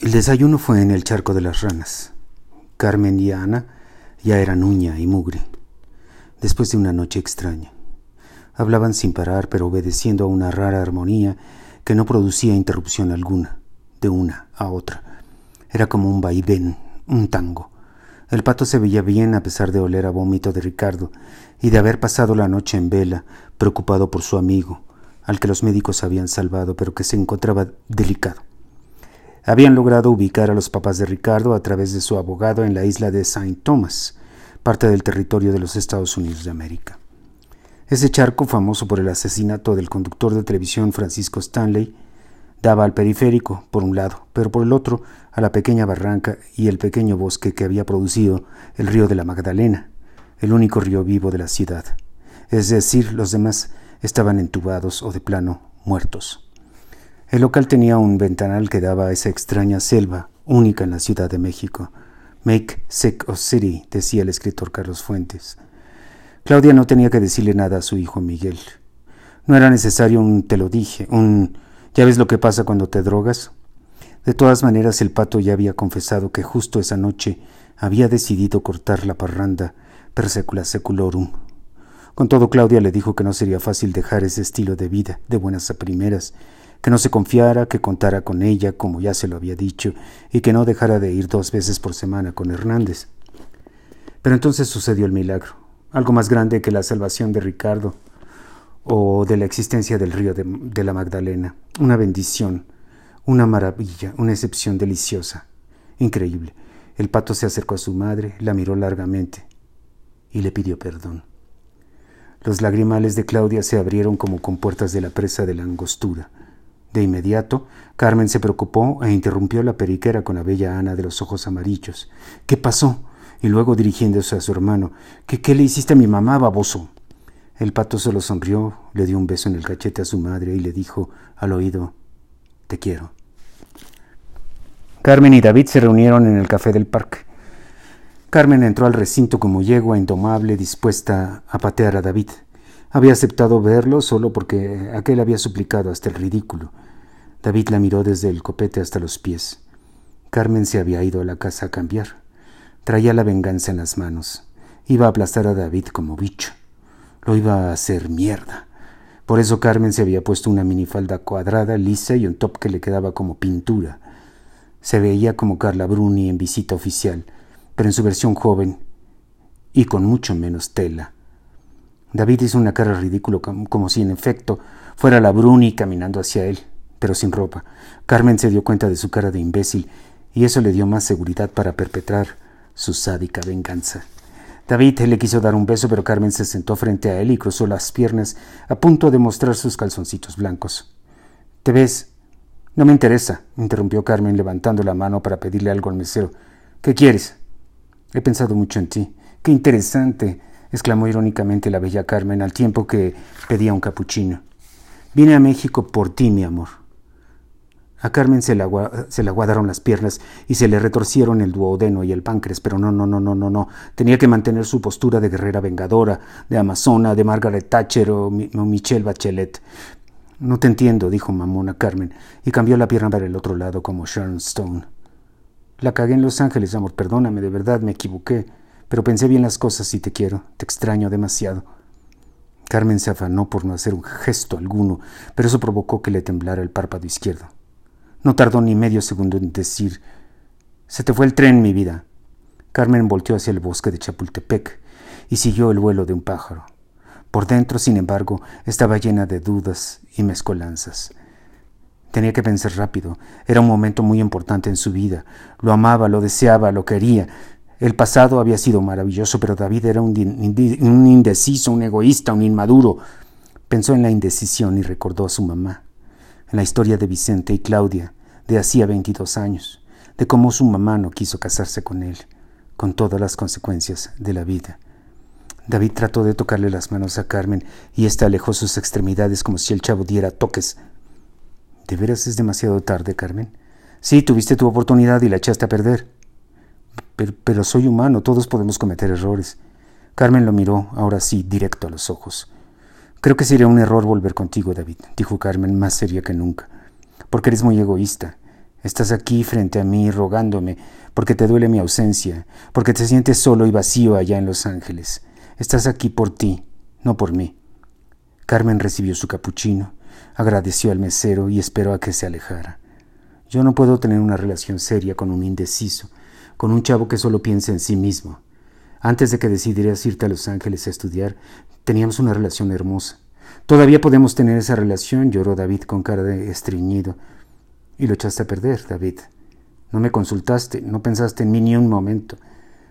El desayuno fue en el charco de las ranas. Carmen y Ana ya eran uña y mugre, después de una noche extraña. Hablaban sin parar, pero obedeciendo a una rara armonía que no producía interrupción alguna, de una a otra. Era como un vaivén, un tango. El pato se veía bien a pesar de oler a vómito de Ricardo y de haber pasado la noche en vela, preocupado por su amigo, al que los médicos habían salvado, pero que se encontraba delicado. Habían logrado ubicar a los papás de Ricardo a través de su abogado en la isla de Saint Thomas, parte del territorio de los Estados Unidos de América. Ese charco, famoso por el asesinato del conductor de televisión Francisco Stanley, daba al periférico, por un lado, pero por el otro a la pequeña barranca y el pequeño bosque que había producido el río de la Magdalena, el único río vivo de la ciudad. Es decir, los demás estaban entubados o de plano muertos. El local tenía un ventanal que daba a esa extraña selva, única en la Ciudad de México. Make sick of city, decía el escritor Carlos Fuentes. Claudia no tenía que decirle nada a su hijo Miguel. No era necesario un te lo dije, un ¿ya ves lo que pasa cuando te drogas? De todas maneras, el pato ya había confesado que justo esa noche había decidido cortar la parranda per secula seculorum. Con todo, Claudia le dijo que no sería fácil dejar ese estilo de vida, de buenas a primeras, que no se confiara, que contara con ella, como ya se lo había dicho, y que no dejara de ir dos veces por semana con Hernández. Pero entonces sucedió el milagro, algo más grande que la salvación de Ricardo o de la existencia del río de, la Magdalena, una bendición, una maravilla, una excepción deliciosa, increíble. El pato se acercó a su madre, la miró largamente y le pidió perdón. Los lagrimales de Claudia se abrieron como compuertas de la presa de la angostura. De inmediato, Carmen se preocupó e interrumpió la periquera con la bella Ana de los ojos amarillos. ¿Qué pasó? Y luego dirigiéndose a su hermano, ¿qué, qué le hiciste a mi mamá, baboso? El pato solo sonrió, le dio un beso en el cachete a su madre y le dijo al oído, Te quiero. Carmen y David se reunieron en el café del parque. Carmen entró al recinto como yegua indomable dispuesta a patear a David. Había aceptado verlo solo porque aquel había suplicado hasta el ridículo. David la miró desde el copete hasta los pies. Carmen se había ido a la casa a cambiar. Traía la venganza en las manos. Iba a aplastar a David como bicho. Lo iba a hacer mierda. Por eso Carmen se había puesto una minifalda cuadrada, lisa y un top que le quedaba como pintura. Se veía como Carla Bruni en visita oficial, pero en su versión joven y con mucho menos tela. David hizo una cara ridícula, como si en efecto fuera la Bruni caminando hacia él pero sin ropa. Carmen se dio cuenta de su cara de imbécil y eso le dio más seguridad para perpetrar su sádica venganza. David le quiso dar un beso, pero Carmen se sentó frente a él y cruzó las piernas a punto de mostrar sus calzoncitos blancos. ¿Te ves? No me interesa, interrumpió Carmen levantando la mano para pedirle algo al mesero. ¿Qué quieres? He pensado mucho en ti. Qué interesante, exclamó irónicamente la bella Carmen al tiempo que pedía un capuchino. Vine a México por ti, mi amor. A Carmen se le, se aguadaron las piernas y se le retorcieron el duodeno y el páncreas, pero no, no, no, no, no, no. Tenía que mantener su postura de guerrera vengadora, de amazona, de Margaret Thatcher o, Michelle Bachelet. No te entiendo, dijo mamona Carmen, y cambió la pierna para el otro lado como Sharon Stone. La cagué en Los Ángeles, amor, perdóname, de verdad me equivoqué, pero pensé bien las cosas y te quiero, te extraño demasiado. Carmen se afanó por no hacer un gesto alguno, pero eso provocó que le temblara el párpado izquierdo. No tardó ni medio segundo en decir, se te fue el tren, mi vida. Carmen volteó hacia el bosque de Chapultepec y siguió el vuelo de un pájaro. Por dentro, sin embargo, estaba llena de dudas y mezcolanzas. Tenía que pensar rápido. Era un momento muy importante en su vida. Lo amaba, lo deseaba, lo quería. El pasado había sido maravilloso, pero David era un, indeciso, un egoísta, un inmaduro. Pensó en la indecisión y recordó a su mamá la historia de Vicente y Claudia de hacía 22 años, de cómo su mamá no quiso casarse con él, con todas las consecuencias de la vida. David trató de tocarle las manos a Carmen y ésta alejó sus extremidades como si el chavo diera toques. ¿De veras es demasiado tarde, Carmen? Sí, tuviste tu oportunidad y la echaste a perder. Pero soy humano, todos podemos cometer errores. Carmen lo miró, ahora sí, directo a los ojos. Creo que sería un error volver contigo, David, dijo Carmen, más seria que nunca, porque eres muy egoísta. Estás aquí frente a mí rogándome porque te duele mi ausencia, porque te sientes solo y vacío allá en Los Ángeles. Estás aquí por ti, no por mí. Carmen recibió su capuchino, agradeció al mesero y esperó a que se alejara. Yo no puedo tener una relación seria con un indeciso, con un chavo que solo piensa en sí mismo. Antes de que decidieras irte a Los Ángeles a estudiar, teníamos una relación hermosa. Todavía podemos tener esa relación, lloró David con cara de estreñido. Y lo echaste a perder, David. No me consultaste, no pensaste en mí ni un momento,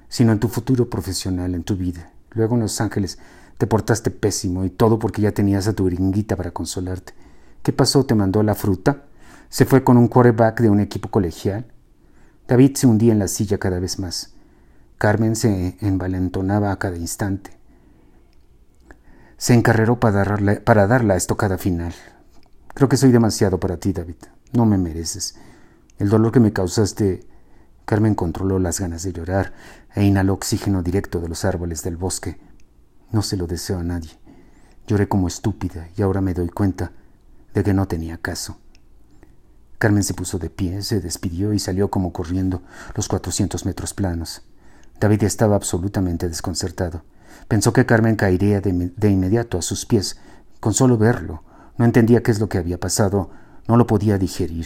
sino en tu futuro profesional, en tu vida. Luego en Los Ángeles te portaste pésimo y todo porque ya tenías a tu gringuita para consolarte. ¿Qué pasó? ¿Te mandó la fruta? ¿Se fue con un quarterback de un equipo colegial? David se hundía en la silla cada vez más. Carmen se envalentonaba a cada instante. Se encarreró para para dar la estocada final. Creo que soy demasiado para ti, David. No me mereces. El dolor que me causaste. Carmen controló las ganas de llorar e inhaló oxígeno directo de los árboles del bosque. No se lo deseo a nadie. Lloré como estúpida y ahora me doy cuenta de que no tenía caso. Carmen se puso de pie, se despidió y salió como corriendo los cuatrocientos metros planos. David estaba absolutamente desconcertado. Pensó que Carmen caería de, inmediato a sus pies, con solo verlo. No entendía qué es lo que había pasado, no lo podía digerir.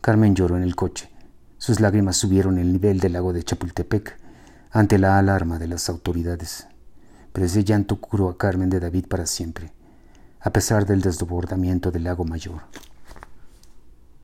Carmen lloró en el coche. Sus lágrimas subieron el nivel del lago de Chapultepec ante la alarma de las autoridades. Pero ese llanto curó a Carmen de David para siempre, a pesar del desbordamiento del lago mayor.